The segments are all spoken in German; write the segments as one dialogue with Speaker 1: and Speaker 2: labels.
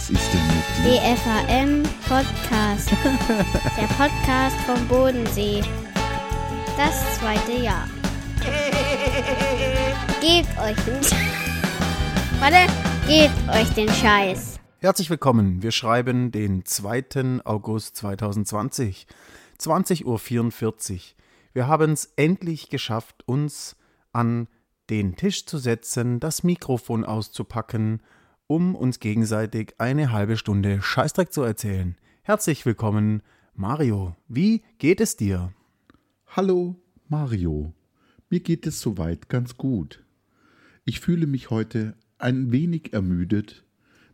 Speaker 1: Was ist denn mit dir?
Speaker 2: DFAM Podcast. Der Podcast vom Bodensee. Das zweite Jahr. Gebt euch den Warte, gebt euch den Scheiß.
Speaker 3: Herzlich willkommen. Wir schreiben den 2. August 2020. 20.44 Uhr. Wir haben es endlich geschafft, uns an den Tisch zu setzen, das Mikrofon auszupacken, um uns gegenseitig eine halbe Stunde Scheißdreck zu erzählen. Herzlich willkommen, Mario. Wie geht es dir?
Speaker 1: Hallo, Mario. Mir geht es soweit ganz gut. Ich fühle mich heute ein wenig ermüdet,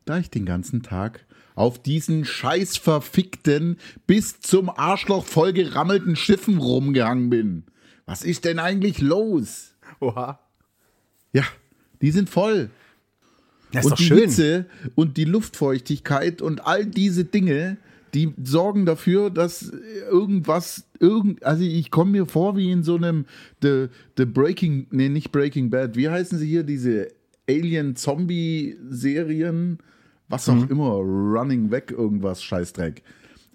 Speaker 1: da ich den ganzen Tag auf diesen scheiß verfickten, bis zum Arschloch vollgerammelten Schiffen rumgehangen bin. Was ist denn eigentlich los?
Speaker 3: Oha.
Speaker 1: Ja, die sind voll.
Speaker 3: Das
Speaker 1: und die
Speaker 3: schön.
Speaker 1: Hitze und die Luftfeuchtigkeit und all diese Dinge, die sorgen dafür, dass irgendwas, irgend, also ich komme mir vor wie in so einem The, The Breaking, nee, nicht Breaking Bad, wie heißen sie hier, diese Alien-Zombie-Serien, was auch
Speaker 3: Mhm.
Speaker 1: immer, Running Weg, irgendwas, Scheißdreck.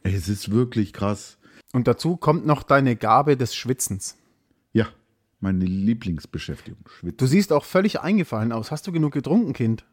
Speaker 1: Es ist wirklich krass.
Speaker 3: Und dazu kommt noch deine Gabe des Schwitzens.
Speaker 1: Ja, meine Lieblingsbeschäftigung, Schwitzen.
Speaker 3: Du siehst auch völlig eingefallen aus. Hast du genug getrunken, Kind?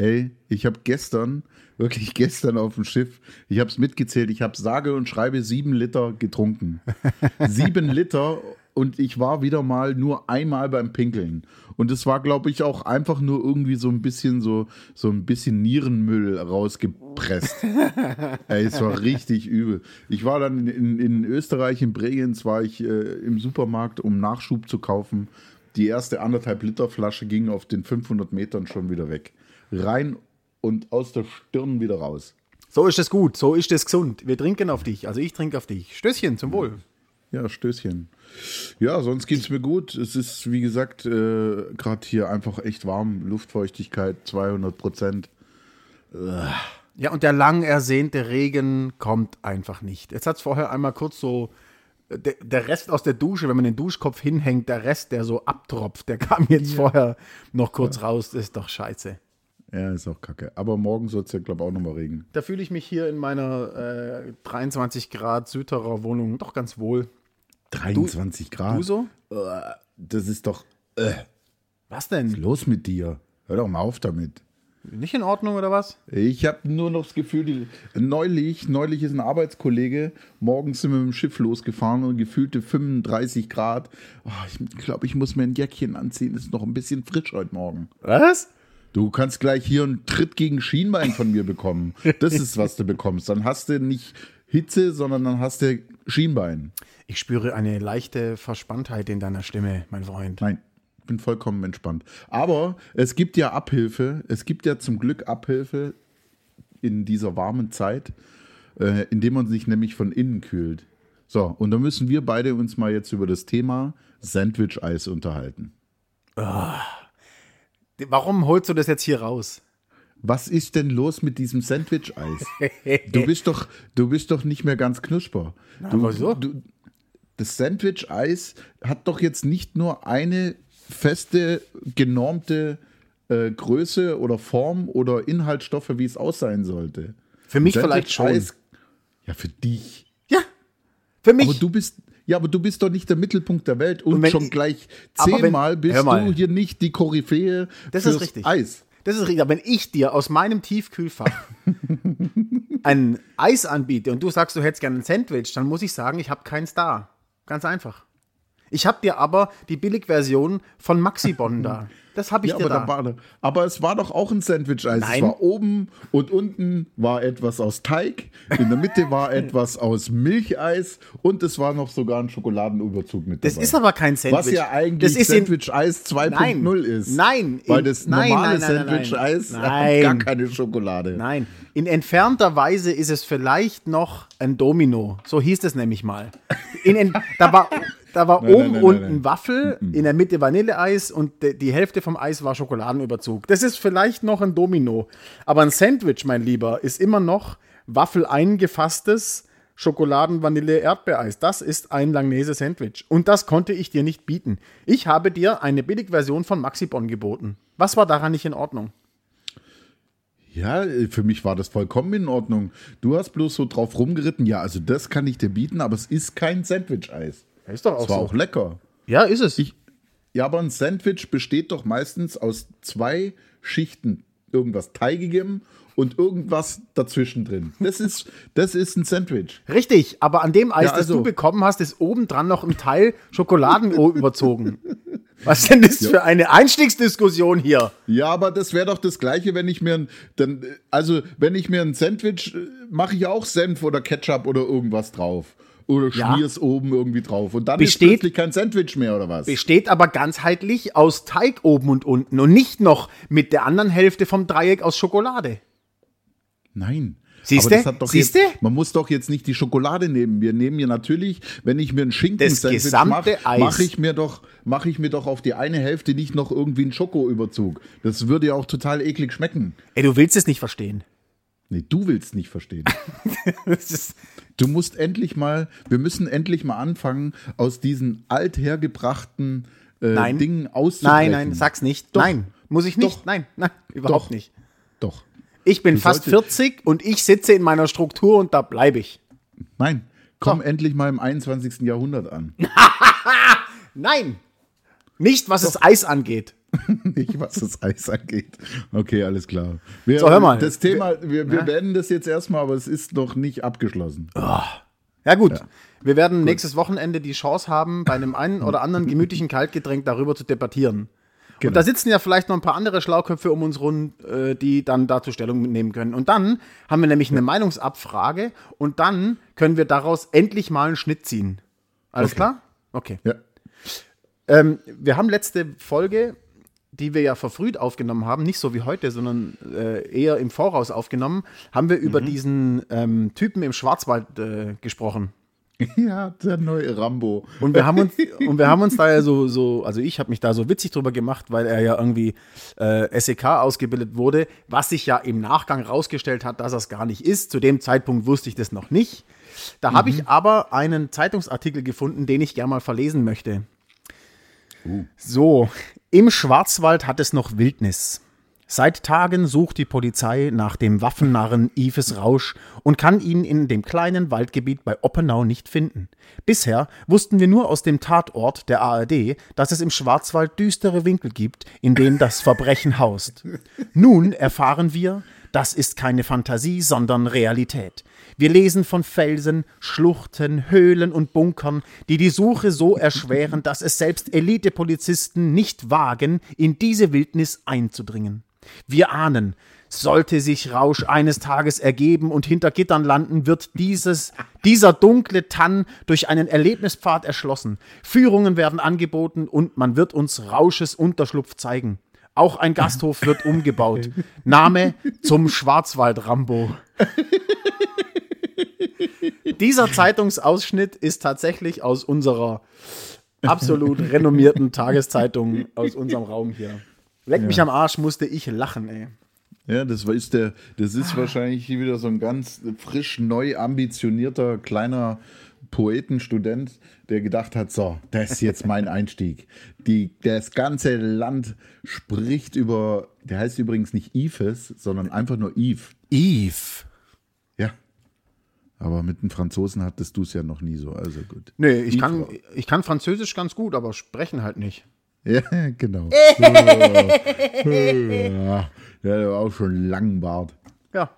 Speaker 1: Ey, ich habe gestern, wirklich gestern auf dem Schiff, ich habe es mitgezählt, ich habe sage und schreibe sieben Liter getrunken. sieben Liter und ich war wieder mal nur einmal beim Pinkeln. Und es war, glaube ich, auch einfach nur irgendwie so ein bisschen so, so ein bisschen Nierenmüll rausgepresst. Ey, es war richtig übel. Ich war dann in, in, Österreich, in Bregenz, war ich äh, im Supermarkt, um Nachschub zu kaufen. Die erste anderthalb Liter Flasche ging auf den 500 Metern schon wieder weg. Rein und aus der Stirn wieder raus.
Speaker 3: So ist es gut, so ist es gesund. Wir trinken auf dich, also ich trinke auf dich. Stößchen, zum Wohl.
Speaker 1: Ja, Stößchen. Ja, sonst geht's mir gut. Es ist, wie gesagt, äh, gerade hier einfach echt warm. Luftfeuchtigkeit 200 Prozent.
Speaker 3: Ja, und der lang ersehnte Regen kommt einfach nicht. Jetzt hat es vorher einmal kurz so, der, der Rest aus der Dusche, wenn man den Duschkopf hinhängt, der Rest, der so abtropft, der kam jetzt vorher noch kurz raus. Das ist doch scheiße.
Speaker 1: Ja, ist auch kacke. Aber morgen soll es ja, glaube ich, auch nochmal regnen.
Speaker 3: Da fühle ich mich hier in meiner äh, 23 Grad Südterer Wohnung doch ganz wohl.
Speaker 1: 23 Grad.
Speaker 3: Du so?
Speaker 1: Das ist doch. Äh,
Speaker 3: Was denn?
Speaker 1: los mit dir. Hör doch mal auf damit.
Speaker 3: Nicht in Ordnung oder was?
Speaker 1: Ich habe nur noch das Gefühl, neulich, neulich ist ein Arbeitskollege, morgens sind wir mit dem Schiff losgefahren und gefühlte 35 Grad. Oh, ich glaube, ich muss mir ein Jäckchen anziehen, ist noch ein bisschen frisch heute Morgen.
Speaker 3: Was?
Speaker 1: Du kannst gleich hier einen Tritt gegen Schienbein von mir bekommen. Das ist, was du bekommst. Dann hast du nicht Hitze, sondern dann hast du Schienbein.
Speaker 3: Ich spüre eine leichte Verspanntheit in deiner Stimme, mein Freund.
Speaker 1: Nein, ich bin vollkommen entspannt. Aber es gibt ja Abhilfe. Es gibt ja zum Glück Abhilfe in dieser warmen Zeit, äh, indem man sich nämlich von innen kühlt. So, und da müssen wir beide uns mal jetzt über das Thema Sandwich-Eis unterhalten.
Speaker 3: Warum holst du das jetzt hier raus?
Speaker 1: Was ist denn los mit diesem Sandwich-Eis? Du bist doch, du bist doch nicht mehr ganz knusper. Du,
Speaker 3: wieso?
Speaker 1: Du, das Sandwich-Eis hat doch jetzt nicht nur eine feste, genormte äh, Größe oder Form oder Inhaltsstoffe, wie es aussehen sollte.
Speaker 3: Für mich vielleicht schon.
Speaker 1: Ja, für dich.
Speaker 3: Ja, für mich.
Speaker 1: Aber du bist, ja, aber du bist doch nicht der Mittelpunkt der Welt und,
Speaker 3: Und
Speaker 1: schon
Speaker 3: ich-
Speaker 1: gleich
Speaker 3: aber wenn-
Speaker 1: zehnmal bist du hier nicht die Koryphäe
Speaker 3: Das
Speaker 1: fürs
Speaker 3: ist richtig.
Speaker 1: Eis.
Speaker 3: Das ist richtig. Aber wenn ich dir aus meinem Tiefkühlfach ein Eis anbiete und du sagst, du hättest gerne ein Sandwich, dann muss ich sagen, ich habe keins da. Ganz einfach. Ich habe dir aber die Billigversion von Maxibon da. Das habe ich
Speaker 1: Ja,
Speaker 3: dir
Speaker 1: aber,
Speaker 3: da.
Speaker 1: war, aber es war doch auch ein Sandwich-Eis. Es
Speaker 3: Nein.
Speaker 1: war oben und unten war etwas aus Teig, in der Mitte war etwas aus Milcheis und es war noch sogar ein Schokoladenüberzug mit
Speaker 3: das
Speaker 1: dabei.
Speaker 3: ist aber kein Sandwich.
Speaker 1: Was ja eigentlich
Speaker 3: das
Speaker 1: Sandwich-Eis 2.0
Speaker 3: Nein.
Speaker 1: ist.
Speaker 3: Nein.
Speaker 1: Weil das
Speaker 3: nein,
Speaker 1: normale. Sandwich-Eis hat gar keine Schokolade.
Speaker 3: Nein, in entfernter Weise ist es vielleicht noch ein Domino. So hieß es nämlich mal. In, in, da war, da war
Speaker 1: Nein,
Speaker 3: oben
Speaker 1: nein, nein,
Speaker 3: unten. Waffel, in der Mitte Vanilleeis und de, die Hälfte vom Eis war Schokoladenüberzug. Das ist vielleicht noch ein Domino. Aber ein Sandwich, mein Lieber, ist immer noch Waffel eingefasstes Schokoladen, Vanille, Erdbeereis. Das ist ein Langnese Sandwich. Und das konnte ich dir nicht bieten. Ich habe dir eine Billigversion von Maxibon geboten. Was war daran nicht in Ordnung?
Speaker 1: Ja, für mich war das vollkommen in Ordnung. Du hast bloß so drauf rumgeritten. Ja, also das kann ich dir bieten, aber es ist kein Sandwich-Eis.
Speaker 3: Ist doch
Speaker 1: Es war auch lecker.
Speaker 3: Ja, ist es.
Speaker 1: Ich, ja, aber ein Sandwich besteht doch meistens aus zwei Schichten. Irgendwas Teigigem und irgendwas dazwischen drin. Das ist, das ist ein Sandwich.
Speaker 3: Richtig, aber an dem Eis,
Speaker 1: Ja,
Speaker 3: das
Speaker 1: also-
Speaker 3: du bekommen hast, ist obendran noch ein Teil Schokoladen überzogen. Was denn das für eine Einstiegsdiskussion hier?
Speaker 1: Ja, aber das wäre doch das Gleiche, wenn ich mir ein, dann, also wenn ich mir ein Sandwich, äh, mache ich auch Senf oder Ketchup oder irgendwas drauf. Oder
Speaker 3: Ja.
Speaker 1: schmier's oben irgendwie drauf. Und dann
Speaker 3: Besteht-
Speaker 1: ist plötzlich kein Sandwich mehr, oder was?
Speaker 3: Besteht aber ganzheitlich aus Teig oben und unten und nicht noch mit der anderen Hälfte vom Dreieck aus Schokolade.
Speaker 1: Nein.
Speaker 3: Siehste?
Speaker 1: Jetzt, man muss doch jetzt nicht die Schokolade nehmen. Wir nehmen ja natürlich, wenn ich mir ein Schinken-Sandwich mache, mache ich, mir doch- mache ich mir doch auf die eine Hälfte nicht noch irgendwie einen Schokoüberzug. Das würde ja auch total eklig schmecken.
Speaker 3: Ey, du willst es nicht verstehen.
Speaker 1: Nee, du willst nicht verstehen. Du musst endlich mal, wir müssen endlich mal anfangen, aus diesen althergebrachten äh,
Speaker 3: Nein.
Speaker 1: Dingen auszubrechen.
Speaker 3: nein, nein, sag's nicht.
Speaker 1: Doch.
Speaker 3: Nein, muss ich nicht.
Speaker 1: Doch.
Speaker 3: Nein, nein, überhaupt
Speaker 1: Doch.
Speaker 3: nicht.
Speaker 1: Doch.
Speaker 3: Ich bin
Speaker 1: Du
Speaker 3: fast
Speaker 1: solltest-
Speaker 3: 40 und ich sitze in meiner Struktur und da bleibe ich.
Speaker 1: Nein. Komm endlich mal im 21. Jahrhundert an.
Speaker 3: Nein! Nicht, was das Eis angeht.
Speaker 1: Nicht, was das Eis angeht. Okay, alles klar. Wir,
Speaker 3: So, hör mal.
Speaker 1: Das Thema, wir, wir beenden das jetzt erstmal, aber es ist noch nicht abgeschlossen.
Speaker 3: Ja, gut. Wir werden nächstes Wochenende die Chance haben, bei einem einen oder anderen gemütlichen Kaltgetränk darüber zu debattieren. Und da sitzen ja vielleicht noch ein paar andere Schlauköpfe um uns rum, äh, die dann dazu Stellung nehmen können. Und dann haben wir nämlich eine Meinungsabfrage und dann können wir daraus endlich mal einen Schnitt ziehen. Alles
Speaker 1: Okay.
Speaker 3: klar? Okay.
Speaker 1: Ja.
Speaker 3: Ähm, wir haben letzte Folge, die wir ja verfrüht aufgenommen haben, nicht so wie heute, sondern äh, eher im Voraus aufgenommen, haben wir über diesen ähm, Typen im Schwarzwald äh, gesprochen.
Speaker 1: ja, der neue Rambo.
Speaker 3: Und wir haben uns, und wir haben uns da ja so, so also ich habe mich da so witzig drüber gemacht, weil er ja irgendwie äh, SEK ausgebildet wurde, was sich ja im Nachgang rausgestellt hat, dass er es gar nicht ist. Zu dem Zeitpunkt wusste ich das noch nicht. Da habe ich aber einen Zeitungsartikel gefunden, den ich gerne mal verlesen möchte. So, im Schwarzwald hat es noch Wildnis. Seit Tagen sucht die Polizei nach dem Waffennarren Yves Rausch und kann ihn in dem kleinen Waldgebiet bei Oppenau nicht finden. Bisher wussten wir nur aus dem Tatort der ARD, dass es im Schwarzwald düstere Winkel gibt, in denen das Verbrechen haust. Nun erfahren wir, das ist keine Fantasie, sondern Realität. Wir lesen von Felsen, Schluchten, Höhlen und Bunkern, die die Suche so erschweren, dass es selbst Elitepolizisten nicht wagen, in diese Wildnis einzudringen. Wir ahnen, sollte sich Rausch eines Tages ergeben und hinter Gittern landen, wird dieses, dieser dunkle Tann durch einen Erlebnispfad erschlossen. Führungen werden angeboten und man wird uns Rausches Unterschlupf zeigen. Auch ein Gasthof wird umgebaut. Name zum Schwarzwald-Rambo. Dieser Zeitungsausschnitt ist tatsächlich aus unserer absolut renommierten Tageszeitung aus unserem Raum hier. Leck mich am Arsch, musste ich lachen, ey.
Speaker 1: Ja, das ist der, das ist wahrscheinlich hier wieder so ein ganz frisch, neu ambitionierter kleiner Poetenstudent, der gedacht hat, so, das ist jetzt mein Einstieg. Die, das ganze Land spricht über, der heißt übrigens nicht Yves, sondern einfach nur Yves.
Speaker 3: Eve.
Speaker 1: Aber mit den Franzosen hattest du es ja noch nie so, also gut.
Speaker 3: Nee, ich kann, ich kann Französisch ganz gut, aber sprechen halt nicht.
Speaker 1: Ja, genau. ja, der war auch schon langen Bart.
Speaker 3: Ja.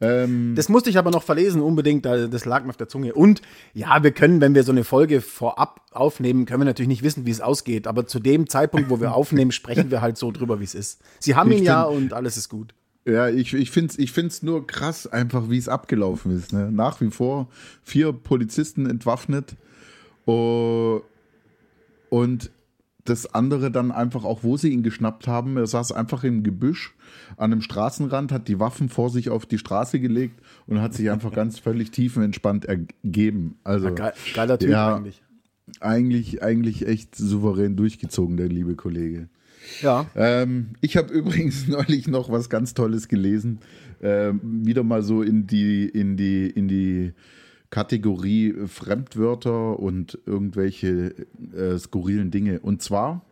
Speaker 1: Ähm,
Speaker 3: Das musste ich aber noch verlesen, unbedingt, da- das lag mir auf der Zunge. Und ja, wir können, wenn wir so eine Folge vorab aufnehmen, können wir natürlich nicht wissen, wie es ausgeht. Aber zu dem Zeitpunkt, wo wir aufnehmen, sprechen wir halt so drüber, wie es ist. Sie haben ihn ja und alles ist gut.
Speaker 1: Ja, ich, ich finde es ich find's nur krass, einfach wie es abgelaufen ist. Ne? Nach wie vor vier Polizisten entwaffnet oh, und das andere dann einfach auch, wo sie ihn geschnappt haben. Er saß einfach im Gebüsch an einem Straßenrand, hat die Waffen vor sich auf die Straße gelegt und hat sich einfach ganz völlig tiefenentspannt ergeben. Also
Speaker 3: Ge geiler Typ
Speaker 1: ja,
Speaker 3: eigentlich.
Speaker 1: eigentlich, eigentlich echt souverän durchgezogen, der liebe Kollege.
Speaker 3: Ja.
Speaker 1: Ähm, ich habe übrigens neulich noch was ganz Tolles gelesen. Ähm, wieder mal so in die, in die, in die Kategorie Fremdwörter und irgendwelche äh, skurrilen Dinge. Und zwar,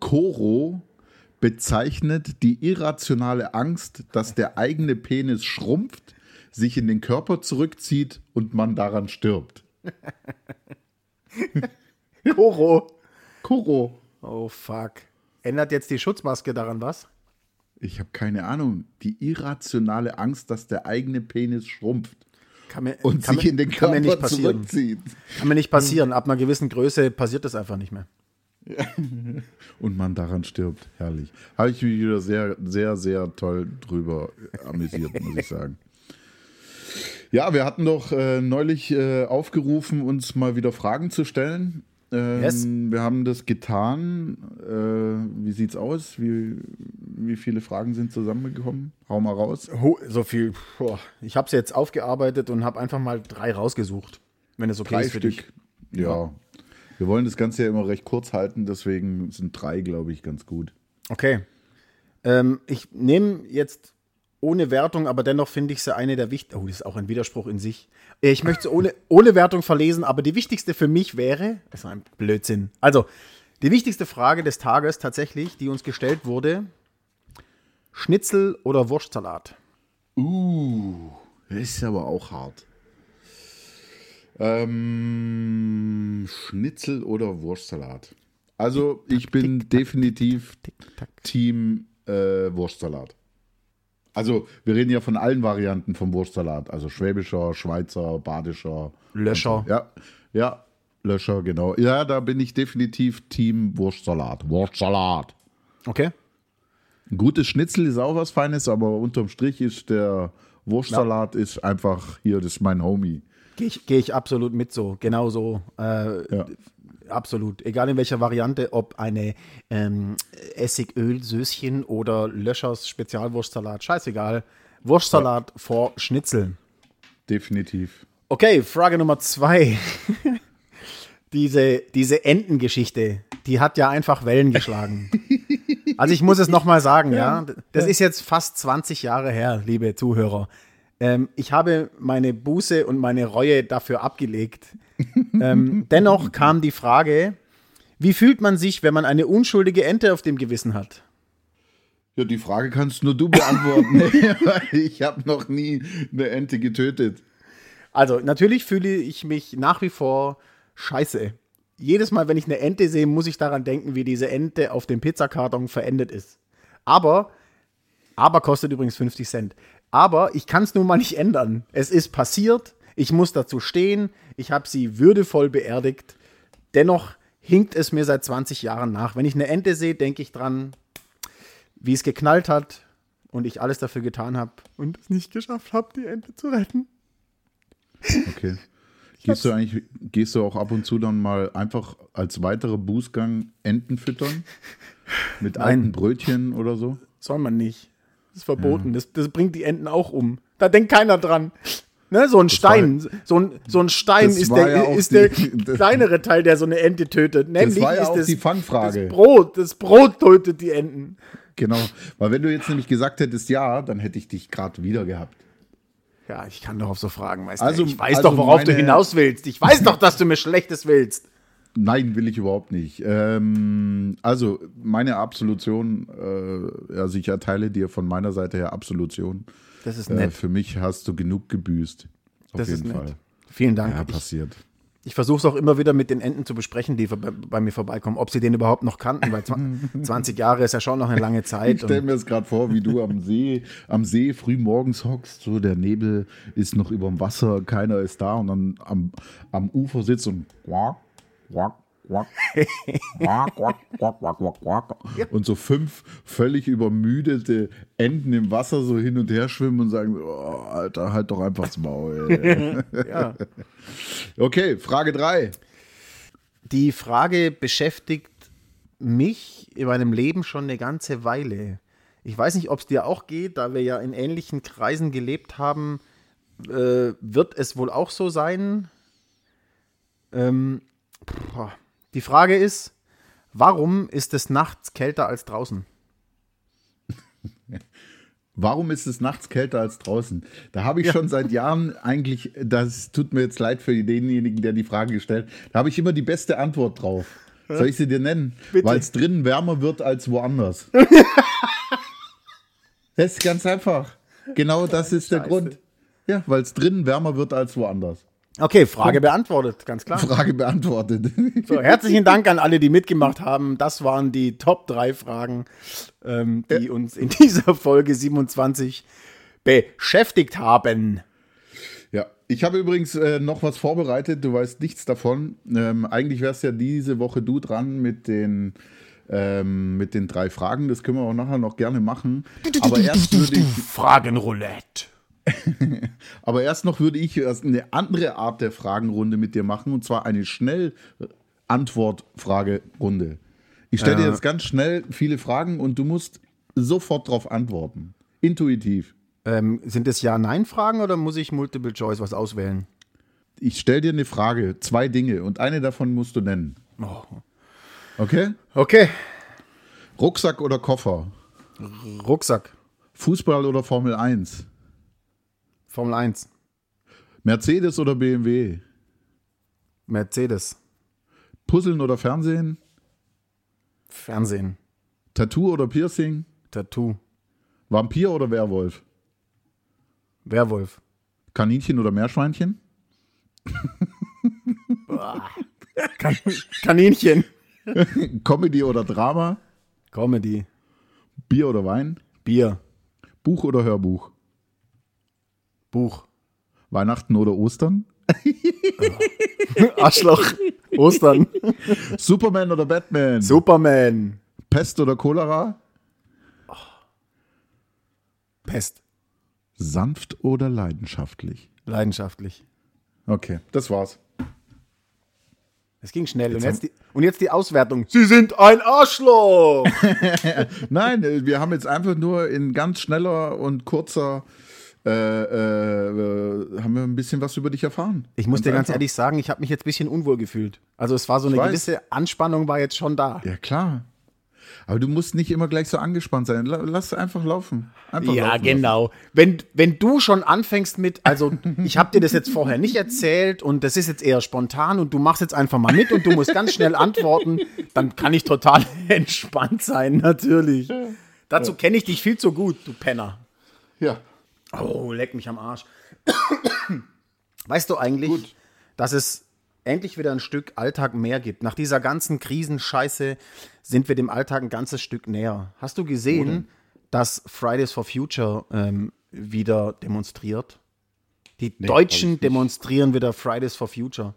Speaker 1: Koro bezeichnet die irrationale Angst, dass der eigene Penis schrumpft, sich in den Körper zurückzieht und man daran stirbt.
Speaker 3: Koro.
Speaker 1: Kuro.
Speaker 3: Oh fuck. Ändert jetzt die Schutzmaske daran was?
Speaker 1: Ich habe keine Ahnung. Die irrationale Angst, dass der eigene Penis schrumpft
Speaker 3: Kann mir,
Speaker 1: und
Speaker 3: kann
Speaker 1: sich
Speaker 3: mir,
Speaker 1: in den Körper
Speaker 3: nicht passieren.
Speaker 1: zurückzieht.
Speaker 3: Kann mir nicht passieren. Ab einer gewissen Größe passiert das einfach nicht mehr.
Speaker 1: Und man daran stirbt. Herrlich. Habe ich mich wieder sehr, sehr, sehr toll drüber amüsiert, muss ich sagen. Ja, wir hatten doch äh, neulich äh, aufgerufen, uns mal wieder Fragen zu stellen. Ähm,
Speaker 3: Yes.
Speaker 1: Wir haben das getan. Äh, wie sieht's aus? Wie, wie viele Fragen sind zusammengekommen? Hau mal raus.
Speaker 3: Ho, so viel. Boah. Ich habe es jetzt aufgearbeitet und habe einfach mal drei rausgesucht. Wenn es okay
Speaker 1: Drei
Speaker 3: ist für
Speaker 1: Stück.
Speaker 3: dich.
Speaker 1: Ja. Wir wollen das Ganze ja immer recht kurz halten, deswegen sind drei, glaube ich, ganz gut.
Speaker 3: Okay. Ähm, ich nehme jetzt ohne Wertung, aber dennoch finde ich sie eine der wichtigsten. Oh, das ist auch ein Widerspruch in sich. Äh, Ich möchte sie ohne, ohne Wertung verlesen, aber die wichtigste für mich wäre. Das ist ein Blödsinn. Also, die wichtigste Frage des Tages tatsächlich, die uns gestellt wurde: Schnitzel oder Wurstsalat?
Speaker 1: Uh, das ist aber auch hart. Ähm, Schnitzel oder Wurstsalat? Also, ich bin definitiv. Team äh, Wurstsalat. Also, wir reden ja von allen Varianten vom Wurstsalat. Also schwäbischer, Schweizer, badischer.
Speaker 3: Löscher.
Speaker 1: Ja, ja, Löscher, genau. Ja, da bin ich definitiv Team Wurstsalat. Wurstsalat.
Speaker 3: Okay.
Speaker 1: Ein gutes Schnitzel ist auch was Feines, aber unterm Strich ist der Wurstsalat ist einfach hier, das ist mein Homie.
Speaker 3: Gehe ich, geh ich absolut mit so. Genau so. Äh,
Speaker 1: Ja.
Speaker 3: Absolut. Egal in welcher Variante, ob eine ähm, Essigöl-Söschen oder Löschers Spezialwurstsalat. Scheißegal. Wurstsalat vor Schnitzel.
Speaker 1: Definitiv.
Speaker 3: Okay, Frage Nummer zwei. diese, diese Entengeschichte, die hat ja einfach Wellen geschlagen. Also ich muss es nochmal sagen, ja. Das ist jetzt fast 20 Jahre her, liebe Zuhörer. Ähm, ich habe meine Buße und meine Reue dafür abgelegt. ähm, dennoch kam die Frage, wie fühlt man sich, wenn man eine unschuldige Ente auf dem Gewissen hat?
Speaker 1: Ja, die Frage kannst nur du beantworten. ich habe noch nie eine Ente getötet.
Speaker 3: Also, natürlich fühle ich mich nach wie vor scheiße. Jedes Mal, wenn ich eine Ente sehe, muss ich daran denken, wie diese Ente auf dem Pizzakarton verendet ist. Aber, aber kostet übrigens 50 Cent. Aber ich kann es nun mal nicht ändern. Es ist passiert. Ich muss dazu stehen. Ich habe sie würdevoll beerdigt. Dennoch hinkt es mir seit 20 Jahren nach. Wenn ich eine Ente sehe, denke ich dran, wie es geknallt hat und ich alles dafür getan habe und es nicht geschafft habe, die Ente zu retten.
Speaker 1: Okay. Gehst du eigentlich, gehst du auch ab und zu dann mal einfach als weiterer Bußgang Enten füttern? Mit
Speaker 3: Nein.
Speaker 1: alten Brötchen oder so?
Speaker 3: Soll man nicht. Das ist verboten. Das, das bringt die Enten auch um. Da denkt keiner dran. Ne, so ein Stein, so ein, so ein Stein
Speaker 1: das
Speaker 3: ist
Speaker 1: war
Speaker 3: der,
Speaker 1: ja
Speaker 3: ist der
Speaker 1: die- das-
Speaker 3: kleinere Teil, der so eine Ente tötet. Nämlich
Speaker 1: war ja
Speaker 3: ist
Speaker 1: auch
Speaker 3: das,
Speaker 1: die Fangfrage.
Speaker 3: das Brot. Das Brot tötet die Enten.
Speaker 1: Genau. Weil wenn du jetzt nämlich gesagt hättest ja, dann hätte ich dich gerade wieder gehabt.
Speaker 3: Ja, ich kann doch auf so Fragen, Meister.
Speaker 1: Also-
Speaker 3: ich weiß
Speaker 1: also
Speaker 3: doch, worauf du hinaus willst. Ich weiß doch, dass du mir Schlechtes willst.
Speaker 1: Nein, will ich überhaupt nicht. Ähm, also, meine Absolution, äh, also ich erteile dir von meiner Seite her Absolution.
Speaker 3: Das ist
Speaker 1: Äh,
Speaker 3: nett.
Speaker 1: für mich hast du genug gebüßt. Auf
Speaker 3: das ist
Speaker 1: jeden
Speaker 3: nett.
Speaker 1: Fall.
Speaker 3: Vielen Dank.
Speaker 1: Ja,
Speaker 3: ich
Speaker 1: passiert.
Speaker 3: ich versuche es auch immer wieder mit den Enten zu besprechen, die bei, bei mir vorbeikommen, ob sie den überhaupt noch kannten, weil zwa- 20 Jahre ist ja schon noch eine lange
Speaker 1: Ich
Speaker 3: Zeit.
Speaker 1: stelle
Speaker 3: Und
Speaker 1: mir das gerade vor, wie du am See, am See früh morgens hockst, so der Nebel ist noch über dem Wasser, keiner ist da und dann am, am Ufer sitzt und quack, und so fünf völlig übermüdete Enten im Wasser so hin und her schwimmen und sagen, oh, Alter, halt doch einfach das Maul. ey."
Speaker 3: ja.
Speaker 1: Okay, Frage drei.
Speaker 3: Die Frage beschäftigt mich in meinem Leben schon eine ganze Weile. Ich weiß nicht, ob es dir auch geht, da wir ja in ähnlichen Kreisen gelebt haben, äh, wird es wohl auch so sein. Ähm. Die Frage ist, warum ist es nachts kälter als draußen?
Speaker 1: Warum ist es nachts kälter als draußen? Da habe ich schon seit Jahren eigentlich, das tut mir jetzt leid für denjenigen, der die Frage gestellt, da habe ich immer die beste Antwort drauf. Soll ich sie dir nennen? Weil es drinnen wärmer wird als woanders. das ist ganz einfach. Genau das ist der
Speaker 3: Scheiße.
Speaker 1: Grund. Ja, weil es drinnen wärmer wird als woanders.
Speaker 3: Okay, Frage beantwortet, ganz klar.
Speaker 1: Frage beantwortet.
Speaker 3: So, herzlichen Dank an alle, die mitgemacht haben. Das waren die Top 3 Fragen, ähm, die uns in dieser Folge 27 beschäftigt haben.
Speaker 1: Ja, ich habe übrigens äh, noch was vorbereitet. Du weißt nichts davon. Ähm, eigentlich wärst ja diese Woche du dran mit den, ähm, mit den drei Fragen. Das können wir auch nachher noch gerne machen. Aber erst würde ich,
Speaker 3: Fragenroulette.
Speaker 1: Aber erst noch würde ich erst eine andere Art der Fragenrunde mit dir machen. Und zwar eine Schnell-Antwort-Fragerunde. Ich stelle dir
Speaker 3: Ja.
Speaker 1: jetzt ganz schnell viele Fragen und du musst sofort darauf antworten. Intuitiv.
Speaker 3: Ähm, sind es Ja-Nein-Fragen oder muss ich Multiple Choice was auswählen?
Speaker 1: Ich stelle dir eine Frage, zwei Dinge und eine davon musst du nennen.
Speaker 3: Oh.
Speaker 1: Okay?
Speaker 3: Okay.
Speaker 1: Rucksack oder Koffer?
Speaker 3: Rucksack.
Speaker 1: Fußball oder Formel 1?
Speaker 3: Formel 1.
Speaker 1: Mercedes oder BMW?
Speaker 3: Mercedes.
Speaker 1: Puzzeln oder Fernsehen?
Speaker 3: Fernsehen.
Speaker 1: Tattoo oder Piercing?
Speaker 3: Tattoo.
Speaker 1: Vampir oder Werwolf?
Speaker 3: Werwolf.
Speaker 1: Kaninchen oder Meerschweinchen?
Speaker 3: Kan Kaninchen.
Speaker 1: Comedy oder Drama?
Speaker 3: Comedy.
Speaker 1: Bier oder Wein?
Speaker 3: Bier.
Speaker 1: Buch oder Hörbuch?
Speaker 3: Buch.
Speaker 1: Weihnachten oder Ostern?
Speaker 3: Arschloch. Ostern.
Speaker 1: Superman oder Batman?
Speaker 3: Superman.
Speaker 1: Pest oder Cholera?
Speaker 3: Pest.
Speaker 1: Sanft oder leidenschaftlich?
Speaker 3: Leidenschaftlich.
Speaker 1: Okay, das war's.
Speaker 3: Es ging schnell. und, jetzt die, und jetzt die Auswertung. Sie sind ein Arschloch.
Speaker 1: Nein, wir haben jetzt einfach nur in ganz schneller und kurzer äh, äh, haben wir ein bisschen was über dich erfahren.
Speaker 3: Ich muss dir ganz
Speaker 1: einfach.
Speaker 3: ehrlich sagen, ich habe mich jetzt ein bisschen unwohl gefühlt. Also es war so eine gewisse Anspannung war jetzt schon da.
Speaker 1: Ja, klar. Aber du musst nicht immer gleich so angespannt sein. La- Lass einfach laufen. Einfach
Speaker 3: Ja,
Speaker 1: laufen
Speaker 3: genau. Wenn, wenn du schon anfängst mit, also ich habe dir das jetzt vorher nicht erzählt und das ist jetzt eher spontan und du machst jetzt einfach mal mit und du musst ganz schnell antworten, dann kann ich total entspannt sein, natürlich. Dazu kenne ich dich viel zu gut, du Penner.
Speaker 1: lassen. Ja.
Speaker 3: Oh, leck mich am Arsch. Weißt du eigentlich, dass es endlich wieder ein Stück Alltag mehr gibt? Nach dieser ganzen Krisenscheiße sind wir dem Alltag ein ganzes Stück näher. Hast du gesehen, dass Fridays for Future ähm, wieder demonstriert? Die
Speaker 1: ich
Speaker 3: Deutschen demonstrieren wieder Fridays for Future.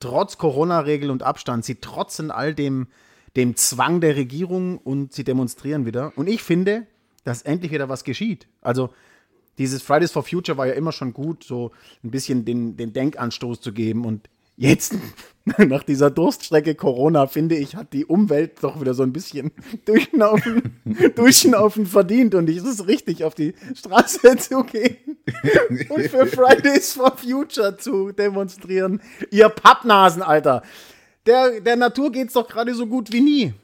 Speaker 3: Trotz Corona-Regel und Abstand. Sie trotzen all dem, dem Zwang der Regierung und sie demonstrieren wieder. Und ich finde, dass endlich wieder was geschieht. Also dieses Fridays for Future war ja immer schon gut, so ein bisschen den, den Denkanstoß zu geben. Und jetzt, nach dieser Durststrecke Corona, finde ich, hat die Umwelt doch wieder so ein bisschen Durchschnaufen, Durchschnaufen verdient. Und es ist richtig, auf die Straße zu gehen und für Fridays for Future zu demonstrieren. Ihr Pappnasen, Alter. Der, der Natur geht's doch gerade so gut wie nie.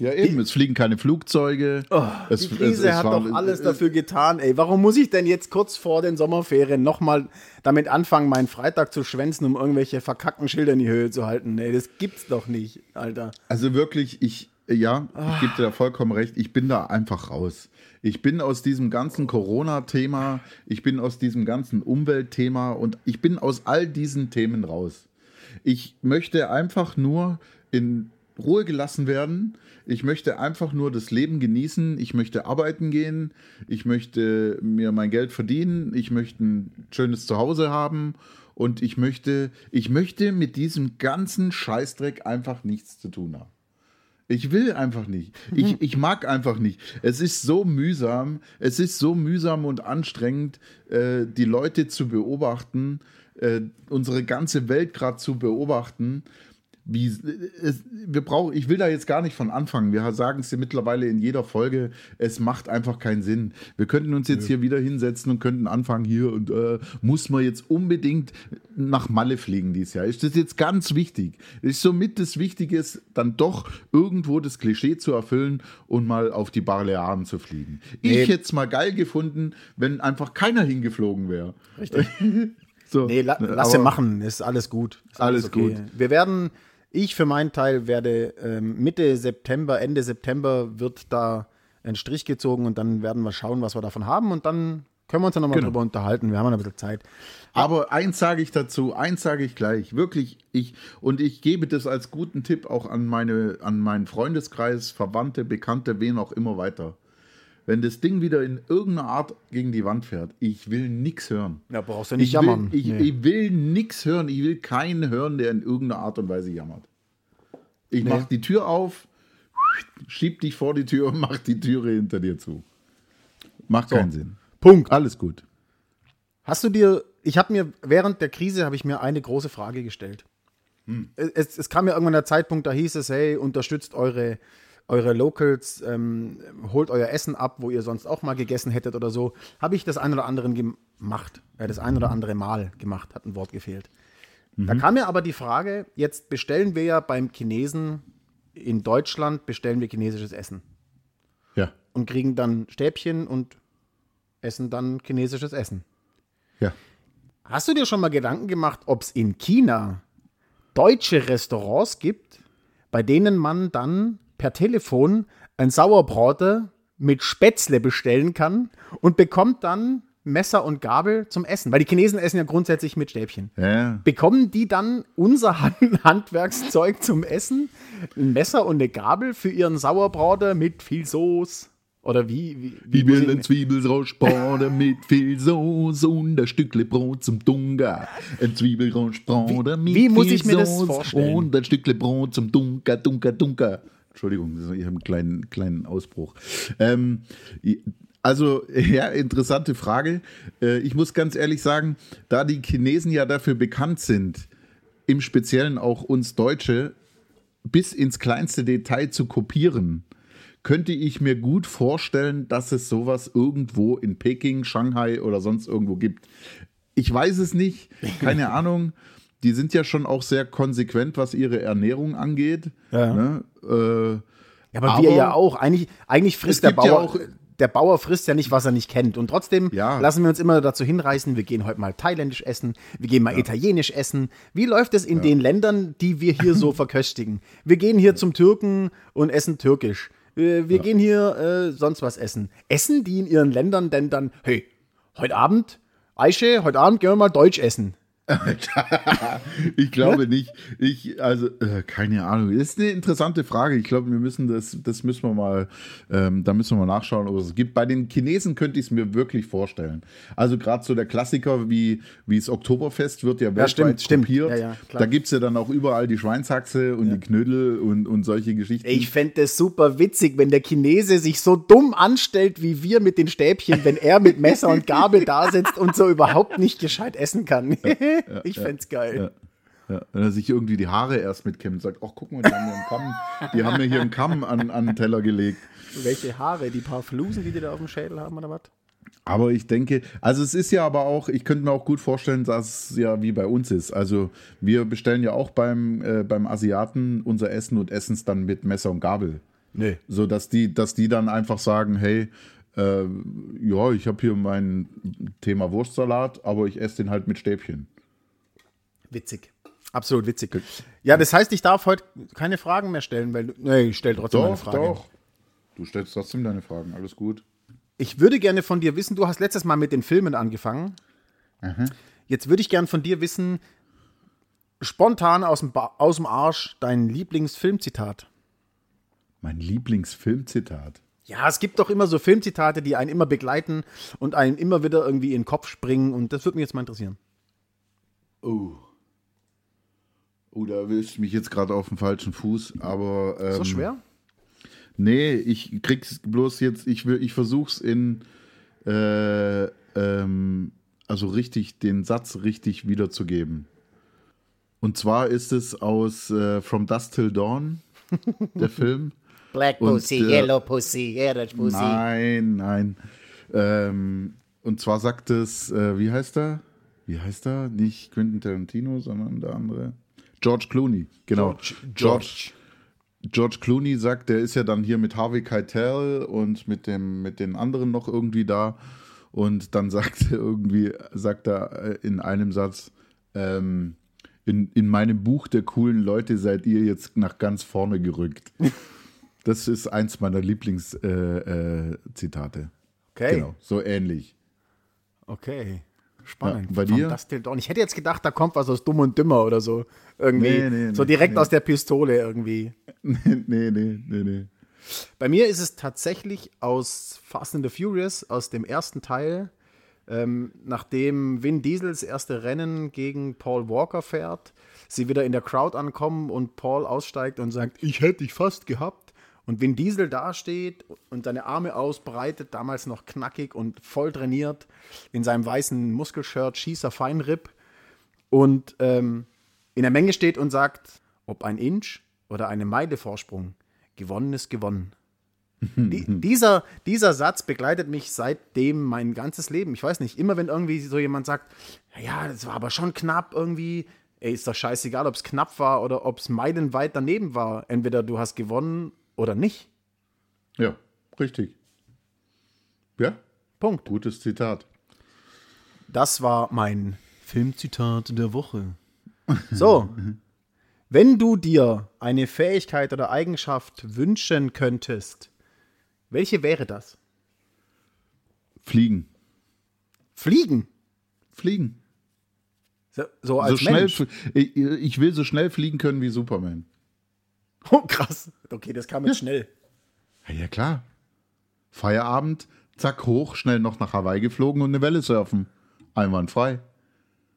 Speaker 1: Ja, eben. Es fliegen keine Flugzeuge. es,
Speaker 3: Oh, Die Krise hat
Speaker 1: war-
Speaker 3: doch alles dafür getan, ey. Warum muss ich denn jetzt kurz vor den Sommerferien nochmal damit anfangen, meinen Freitag zu schwänzen, um irgendwelche verkackten Schilder in die Höhe zu halten? Ey, das gibt's doch nicht, Alter.
Speaker 1: Also wirklich, ich, ja, ich gebe dir da vollkommen recht. Ich bin da einfach raus. Ich bin aus diesem ganzen Corona-Thema, ich bin aus diesem ganzen Umweltthema und ich bin aus all diesen Themen raus. Ich möchte einfach nur in Ruhe gelassen werden. Ich möchte einfach nur das Leben genießen. Ich möchte arbeiten gehen. Ich möchte mir mein Geld verdienen. Ich möchte ein schönes Zuhause haben. Und ich möchte, ich möchte mit diesem ganzen Scheißdreck einfach nichts zu tun haben. Ich will einfach nicht. Ich, ich mag einfach nicht. Es ist so mühsam, es ist so mühsam und anstrengend, äh, die Leute zu beobachten, äh, unsere ganze Welt gerade zu beobachten. Wie, es, wir brauchen, ich will da jetzt gar nicht von anfangen. Wir sagen es ja mittlerweile in jeder Folge. Es macht einfach keinen Sinn. Wir könnten uns jetzt hier wieder hinsetzen und könnten anfangen hier und äh, muss man jetzt unbedingt nach Malle fliegen dieses Jahr. Ist das jetzt ganz wichtig? Ist somit das Wichtige, dann doch irgendwo das Klischee zu erfüllen und mal auf die Balearen zu fliegen.
Speaker 3: Nee.
Speaker 1: Ich hätte es mal geil gefunden, wenn einfach keiner hingeflogen wäre.
Speaker 3: Richtig.
Speaker 1: So,
Speaker 3: Nee, la lass sie machen, ist alles gut. Ist
Speaker 1: Alles gut.
Speaker 3: Wir werden Ich für meinen Teil werde ähm, Mitte September, Ende September wird da ein Strich gezogen und dann werden wir schauen, was wir davon haben und dann können wir uns ja nochmal
Speaker 1: Genau.
Speaker 3: drüber unterhalten. Wir haben ja noch ein bisschen Zeit.
Speaker 1: Aber eins sage ich dazu, eins sage ich gleich, wirklich ich und ich gebe das als guten Tipp auch an meine an meinen Freundeskreis, Verwandte, Bekannte, wen auch immer weiter. Wenn das Ding wieder in irgendeiner Art gegen die Wand fährt, ich will nix hören.
Speaker 3: Ja, brauchst du nicht
Speaker 1: Ich
Speaker 3: jammern.
Speaker 1: will, ich,
Speaker 3: Nee.
Speaker 1: ich will nix hören, ich will keinen hören, der in irgendeiner Art und Weise jammert. Ich
Speaker 3: Nee.
Speaker 1: mach die Tür auf, schieb dich vor die Tür und mach die Türe hinter dir zu. Macht keinen Sinn.
Speaker 3: Punkt.
Speaker 1: Alles gut.
Speaker 3: Hast du dir, ich habe mir während der Krise habe ich mir eine große Frage gestellt.
Speaker 1: Hm.
Speaker 3: Es, es kam ja irgendwann der Zeitpunkt, da hieß es, hey, unterstützt eure, eure Locals, ähm, holt euer Essen ab, wo ihr sonst auch mal gegessen hättet oder so. Habe ich das ein oder andere gemacht, äh, das ein oder andere Mal gemacht, hat ein Wort gefehlt. Da
Speaker 1: Mhm.
Speaker 3: kam mir aber die Frage, jetzt bestellen wir ja beim Chinesen in Deutschland, bestellen wir chinesisches Essen
Speaker 1: Ja.
Speaker 3: und kriegen dann Stäbchen und essen dann chinesisches Essen.
Speaker 1: Ja.
Speaker 3: Hast du dir schon mal Gedanken gemacht, ob es in China deutsche Restaurants gibt, bei denen man dann per Telefon ein Sauerbraten mit Spätzle bestellen kann und bekommt dann Messer und Gabel zum Essen? Weil die Chinesen essen ja grundsätzlich mit Stäbchen.
Speaker 1: Ja.
Speaker 3: Bekommen die dann unser Hand Handwerkszeug zum Essen? Ein Messer und eine Gabel für ihren Sauerbraten mit viel Soße? Oder wie? wie, wie
Speaker 1: Ich
Speaker 3: muss
Speaker 1: will ein Zwiebelrauschbraten mit viel Soße und ein Stückle Brot zum Dunga. Ein Zwiebelrauschbraten mit
Speaker 3: wie muss
Speaker 1: viel
Speaker 3: ich mir das
Speaker 1: Soße
Speaker 3: vorstellen?
Speaker 1: und ein Stückle Brot zum Dunga, Dunga, Dunga. Entschuldigung, ich habe einen kleinen, kleinen Ausbruch. Ähm, also, ja, interessante Frage. Äh, Ich muss ganz ehrlich sagen, da die Chinesen ja dafür bekannt sind, im Speziellen auch uns Deutsche, bis ins kleinste Detail zu kopieren, könnte ich mir gut vorstellen, dass es sowas irgendwo in Peking, Shanghai oder sonst irgendwo gibt. Ich weiß es nicht, keine Ahnung. Die sind ja schon auch sehr konsequent, was ihre Ernährung angeht.
Speaker 3: Ja.
Speaker 1: Ne? Äh,
Speaker 3: Ja, aber,
Speaker 1: Aber
Speaker 3: wir ja auch. Eigentlich, eigentlich frisst der
Speaker 1: gibt ja
Speaker 3: Bauer.
Speaker 1: auch-
Speaker 3: der Bauer frisst ja nicht, was er nicht kennt. Und trotzdem
Speaker 1: Ja.
Speaker 3: lassen wir uns immer dazu hinreißen, wir gehen heute mal thailändisch essen, wir gehen mal italienisch essen. Wie läuft es in den Ländern, die wir hier so verköstigen? Wir gehen hier zum Türken und essen türkisch. Äh, Wir gehen hier äh, sonst was essen. Essen die in ihren Ländern denn dann, hey, heute Abend, Aische, heute Abend gehen wir mal Deutsch essen.
Speaker 1: ich glaube nicht. Ich, also, äh, keine Ahnung. Ist eine interessante Frage. Ich glaube, wir müssen das, das müssen wir mal, ähm, da müssen wir mal nachschauen, ob es gibt. Bei den Chinesen könnte ich es mir wirklich vorstellen. Also gerade so der Klassiker wie, wie das Oktoberfest wird ja weltweit
Speaker 3: stimmt, stimmt.
Speaker 1: kopiert.
Speaker 3: Ja, ja,
Speaker 1: da gibt es ja dann auch überall die Schweinshaxe und die Knödel und, und solche Geschichten.
Speaker 3: Ich fände es super witzig, wenn der Chinese sich so dumm anstellt wie wir mit den Stäbchen, wenn er mit Messer und Gabel da sitzt und so überhaupt nicht gescheit essen kann. ich fände es geil.
Speaker 1: Ja, wenn er sich irgendwie die Haare erst mitkämmt und sagt, ach guck mal, die haben mir einen Kamm, die haben mir hier einen Kamm an, an den Teller gelegt.
Speaker 3: Welche Haare? Die paar Flusen, die die da auf dem Schädel haben oder was?
Speaker 1: Aber ich denke, also es ist ja aber auch, ich könnte mir auch gut vorstellen, dass es ja wie bei uns ist. Also wir bestellen ja auch beim, äh, beim Asiaten unser Essen und essen es dann mit Messer und Gabel.
Speaker 3: Nee.
Speaker 1: So dass die, dass die dann einfach sagen, hey, äh, ja, ich habe hier mein Thema Wurstsalat, aber ich esse den halt mit Stäbchen.
Speaker 3: Witzig. Absolut witzig. Ja, das heißt, ich darf heute keine Fragen mehr stellen, weil. Nee, ich stelle trotzdem
Speaker 1: Doch,
Speaker 3: Frage.
Speaker 1: doch. Du stellst trotzdem deine Fragen, alles gut.
Speaker 3: Ich würde gerne von dir wissen, du hast letztes Mal mit den Filmen angefangen. Jetzt würde ich gerne von dir wissen, spontan aus dem, ba aus dem Arsch, dein Lieblingsfilmzitat.
Speaker 1: Mein Lieblingsfilmzitat.
Speaker 3: Ja, es gibt doch immer so Filmzitate, die einen immer begleiten und einen immer wieder irgendwie in den Kopf springen und das würde mich jetzt mal interessieren.
Speaker 1: Oh. Oh, da erwischt mich jetzt gerade auf dem falschen Fuß, aber. Ähm,
Speaker 3: Ist das schwer?
Speaker 1: Nee, ich krieg's bloß jetzt, ich, will- ich versuch's in. Äh, ähm, also richtig, den Satz richtig wiederzugeben. Und zwar ist es aus äh, From Dusk Till Dawn, der Film.
Speaker 2: Black
Speaker 1: Und,
Speaker 2: Pussy,
Speaker 1: äh,
Speaker 2: Yellow Pussy, Orange Pussy.
Speaker 1: Nein, nein. Ähm, und zwar sagt es, äh, wie heißt er? Wie heißt er? Nicht Quentin Tarantino, sondern der andere. George Clooney, genau. George, George Clooney sagt, der ist ja dann hier mit Harvey Keitel und mit dem mit den anderen noch irgendwie da und dann sagt er irgendwie sagt er äh, in einem Satz ähm, in, in meinem Buch der coolen Leute seid ihr jetzt nach ganz vorne gerückt. Das ist eins meiner Lieblingszitate. Äh, Zitate.
Speaker 3: Okay.
Speaker 1: Genau, so ähnlich.
Speaker 3: Okay. Spannend.
Speaker 1: Ja, bei dir?
Speaker 3: Das Till Dawn. Ich hätte jetzt gedacht, da kommt was aus Dumm und Dümmer oder so. Irgendwie.
Speaker 1: Nee, nee,
Speaker 3: so
Speaker 1: nee,
Speaker 3: direkt
Speaker 1: nee.
Speaker 3: aus der Pistole irgendwie.
Speaker 1: nee, nee, nee, nee.
Speaker 3: Bei mir ist es tatsächlich aus Fast and the Furious, aus dem ersten Teil, ähm, nachdem Vin Diesels erste Rennen gegen Paul Walker fährt, sie wieder in der Crowd ankommen und Paul aussteigt und sagt, ich hätte dich fast gehabt. Und Vin Diesel dasteht und seine Arme ausbreitet, damals noch knackig und voll trainiert, in seinem weißen Muskelshirt, Schießer Feinripp und ähm, in der Menge steht und sagt, ob ein Inch oder eine Meile Vorsprung, gewonnen ist gewonnen. Die, dieser, dieser Satz begleitet mich seitdem mein ganzes Leben. Ich weiß nicht, immer wenn irgendwie so jemand sagt, ja, das war aber schon knapp irgendwie, ey, ist doch scheißegal, ob es knapp war oder ob es meilenweit daneben war. Entweder du hast gewonnen oder nicht.
Speaker 1: Ja, richtig. Ja,
Speaker 3: Punkt.
Speaker 1: gutes Zitat.
Speaker 3: Das war mein Filmzitat der Woche. So, wenn du dir eine Fähigkeit oder Eigenschaft wünschen könntest, welche wäre das?
Speaker 1: Fliegen.
Speaker 3: Fliegen.
Speaker 1: Fliegen.
Speaker 3: So, so als
Speaker 1: so schnell,
Speaker 3: Mensch.
Speaker 1: ich, ich will so schnell fliegen können wie Superman.
Speaker 3: Oh, krass. Okay, das kam jetzt schnell.
Speaker 1: Ja, ja, klar. Feierabend, zack, hoch, schnell noch nach Hawaii geflogen und eine Welle surfen. Einwandfrei.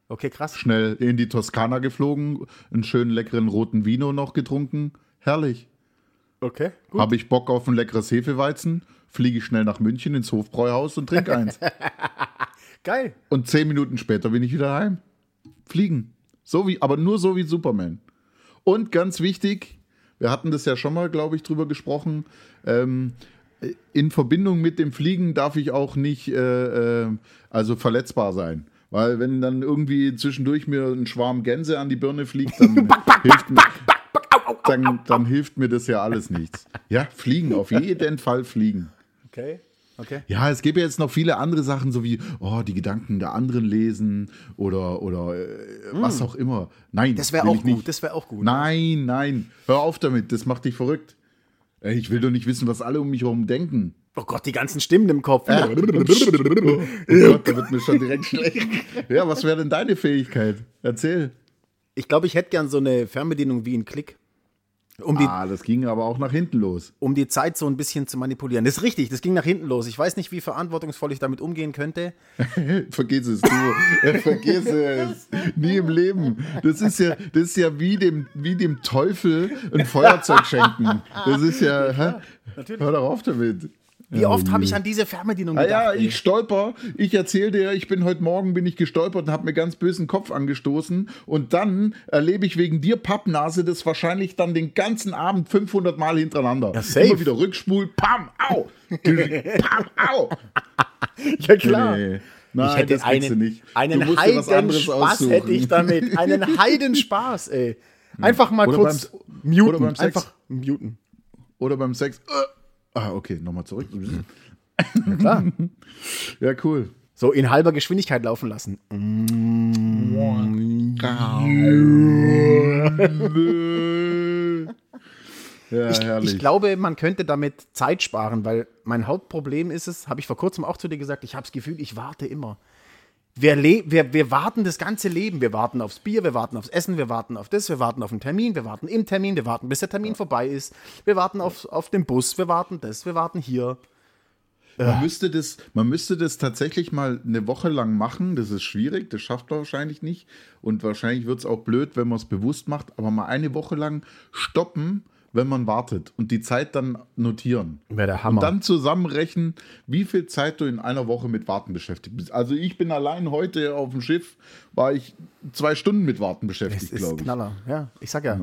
Speaker 3: Okay, krass.
Speaker 1: Schnell in die Toskana geflogen, einen schönen leckeren roten Vino noch getrunken. Herrlich.
Speaker 3: Okay, gut.
Speaker 1: Habe ich Bock auf ein leckeres Hefeweizen, fliege ich schnell nach München ins Hofbräuhaus und trinke eins.
Speaker 3: Geil.
Speaker 1: und zehn Minuten später bin ich wieder heim. Fliegen. So wie, aber nur so wie Superman. Und ganz wichtig, wir hatten das ja schon mal, glaube ich, drüber gesprochen. Ähm, in Verbindung mit dem Fliegen darf ich auch nicht äh, äh, also verletzbar sein. Weil wenn dann irgendwie zwischendurch mir ein Schwarm Gänse an die Birne fliegt, dann, hilft, mir, dann, dann hilft mir das ja alles nichts. Ja, fliegen, auf jeden Fall fliegen.
Speaker 3: Okay. Okay.
Speaker 1: Ja, es gibt ja jetzt noch viele andere Sachen, so wie oh, die Gedanken der anderen lesen oder, oder äh, was auch immer. Nein,
Speaker 3: Mm. Das wäre auch gut. Das wäre auch gut.
Speaker 1: Nein, nein, hör auf damit, das macht dich verrückt. Ich will doch nicht wissen, was alle um mich herum denken.
Speaker 3: Oh Gott, die ganzen Stimmen im Kopf.
Speaker 1: Oh Gott, da wird mir schon direkt schlecht. Ja, was wäre denn deine Fähigkeit? Erzähl.
Speaker 3: Ich glaube, ich hätte gern so eine Fernbedienung wie ein Klick. Um die,
Speaker 1: Ah, das ging aber auch nach hinten los.
Speaker 3: um die Zeit so ein bisschen zu manipulieren. Das ist richtig, das ging nach hinten los. Ich weiß nicht, wie verantwortungsvoll ich damit umgehen könnte.
Speaker 1: Vergiss es, du. Vergiss es. Nie im Leben. Das ist ja, das ist ja wie dem, wie dem Teufel ein Feuerzeug schenken. Das ist ja, hä? hör doch auf damit.
Speaker 3: Wie oft habe ich an diese Fernbedienung
Speaker 1: Ah
Speaker 3: gedacht?
Speaker 1: ja,
Speaker 3: ey?
Speaker 1: ich stolper. Ich erzähle dir, ich bin heute Morgen bin ich gestolpert und habe mir ganz bösen Kopf angestoßen und dann erlebe ich wegen dir Pappnase das wahrscheinlich dann den ganzen Abend 500 Mal hintereinander.
Speaker 3: Ja, safe.
Speaker 1: Immer wieder Rückspul, pam, au, pam, au.
Speaker 3: ja klar.
Speaker 1: Nee, Nein,
Speaker 3: ich hätte
Speaker 1: das
Speaker 3: einen,
Speaker 1: nicht.
Speaker 3: einen Heidenspaß hätte ich damit. Einen Heidenspaß, ey. Einfach mal
Speaker 1: Oder
Speaker 3: kurz
Speaker 1: beim-
Speaker 3: muten.
Speaker 1: oder beim Sex.
Speaker 3: Einfach muten.
Speaker 1: Oder beim Sex. äh, Ah, okay, nochmal zurück.
Speaker 3: Ja, klar.
Speaker 1: Ja, cool.
Speaker 3: So in halber Geschwindigkeit laufen lassen.
Speaker 1: Ja, herrlich.
Speaker 3: Ich glaube, man könnte damit Zeit sparen, weil mein Hauptproblem ist es, habe ich vor kurzem auch zu dir gesagt, ich habe das Gefühl, ich warte immer. Wir, wir, wir warten das ganze Leben. Wir warten aufs Bier, wir warten aufs Essen, wir warten auf das, wir warten auf einen Termin, wir warten im Termin, wir warten, bis der Termin vorbei ist. Wir warten auf, auf den Bus, wir warten das, wir warten hier.
Speaker 1: Man müsste, das, man müsste das tatsächlich mal eine Woche lang machen. Das ist schwierig, das schafft man wahrscheinlich nicht. Und wahrscheinlich wird es auch blöd, wenn man es bewusst macht. Aber mal eine Woche lang stoppen, wenn man wartet. Und die Zeit dann notieren.
Speaker 3: Wäre der Hammer.
Speaker 1: Und dann zusammenrechnen, wie viel Zeit du in einer Woche mit Warten beschäftigt bist. Also ich bin allein heute auf dem Schiff, war ich zwei Stunden mit Warten
Speaker 3: Es
Speaker 1: beschäftigt,
Speaker 3: ist
Speaker 1: glaube ich.
Speaker 3: Knaller, ja. Ich sag ja.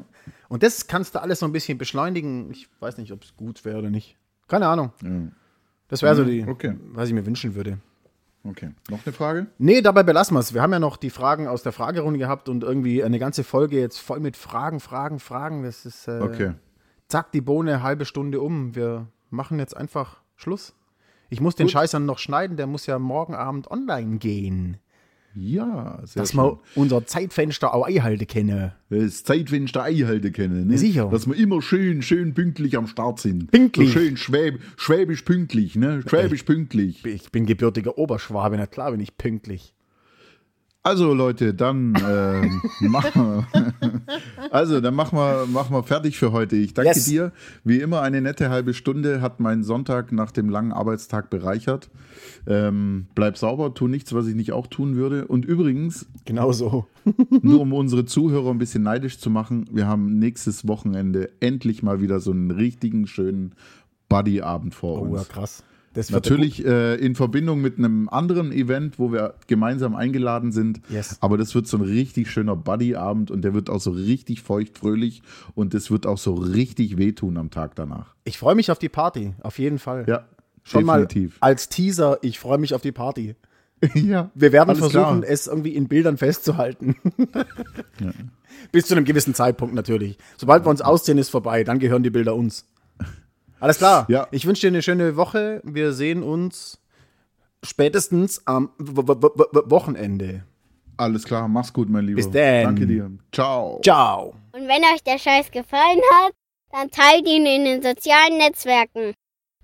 Speaker 3: Und das kannst du alles so ein bisschen beschleunigen. Ich weiß nicht, ob es gut wäre oder nicht. Keine Ahnung. Das wäre so die,
Speaker 1: okay.
Speaker 3: was ich mir wünschen würde.
Speaker 1: Okay, noch eine Frage?
Speaker 3: Nee, dabei belassen wir es. Wir haben ja noch die Fragen aus der Fragerunde gehabt und irgendwie eine ganze Folge jetzt voll mit Fragen, Fragen, Fragen. Das ist äh,
Speaker 1: Okay.
Speaker 3: Zack, die Bohne, halbe Stunde um. Wir machen jetzt einfach Schluss. Ich muss den Scheiß dann noch schneiden, der muss ja morgen Abend online gehen.
Speaker 1: Ja, sehr
Speaker 3: Dass
Speaker 1: schön.
Speaker 3: wir unser Zeitfenster auch einhalten können.
Speaker 1: das Zeitfenster einhalten können. Ne?
Speaker 3: Sicher.
Speaker 1: Dass wir immer schön, schön pünktlich am Start sind.
Speaker 3: Pünktlich.
Speaker 1: So schön schwäb, schwäbisch pünktlich, ne? Schwäbisch pünktlich.
Speaker 3: Ich bin gebürtiger Oberschwabe, na klar bin ich pünktlich.
Speaker 1: Also Leute, dann ähm, machen wir, also dann machen wir, machen wir fertig für heute. Ich danke
Speaker 3: Yes.
Speaker 1: dir. Wie immer eine nette halbe Stunde hat mein Sonntag nach dem langen Arbeitstag bereichert. Ähm, bleib sauber, tu nichts, was ich nicht auch tun würde. Und übrigens,
Speaker 3: Genau so.
Speaker 1: nur um unsere Zuhörer ein bisschen neidisch zu machen, wir haben nächstes Wochenende endlich mal wieder so einen richtigen schönen Buddy-Abend vor
Speaker 3: Oh, ja,
Speaker 1: uns.
Speaker 3: krass. Das
Speaker 1: Natürlich äh, in Verbindung mit einem anderen Event, wo wir gemeinsam eingeladen sind.
Speaker 3: Yes.
Speaker 1: Aber das wird so ein richtig schöner Buddy-Abend und der wird auch so richtig feucht-fröhlich und das wird auch so richtig wehtun am Tag danach.
Speaker 3: Ich freue mich auf die Party, auf jeden Fall.
Speaker 1: Ja,
Speaker 3: Schon
Speaker 1: definitiv.
Speaker 3: mal als Teaser, ich freue mich auf die Party.
Speaker 1: ja,
Speaker 3: Wir werden versuchen,
Speaker 1: klar.
Speaker 3: es irgendwie in Bildern festzuhalten. Bis zu einem gewissen Zeitpunkt natürlich. Sobald wir uns ausziehen, ist vorbei. Dann gehören die Bilder uns. Alles klar.
Speaker 1: Ja.
Speaker 3: Ich wünsche dir eine schöne Woche. Wir sehen uns spätestens am W W W Wochenende.
Speaker 1: Alles klar, mach's gut, mein Lieber.
Speaker 3: Bis dann.
Speaker 1: Danke dir. Ciao.
Speaker 3: Ciao.
Speaker 2: Und wenn euch der Scheiß gefallen hat, dann teilt ihn in den sozialen Netzwerken.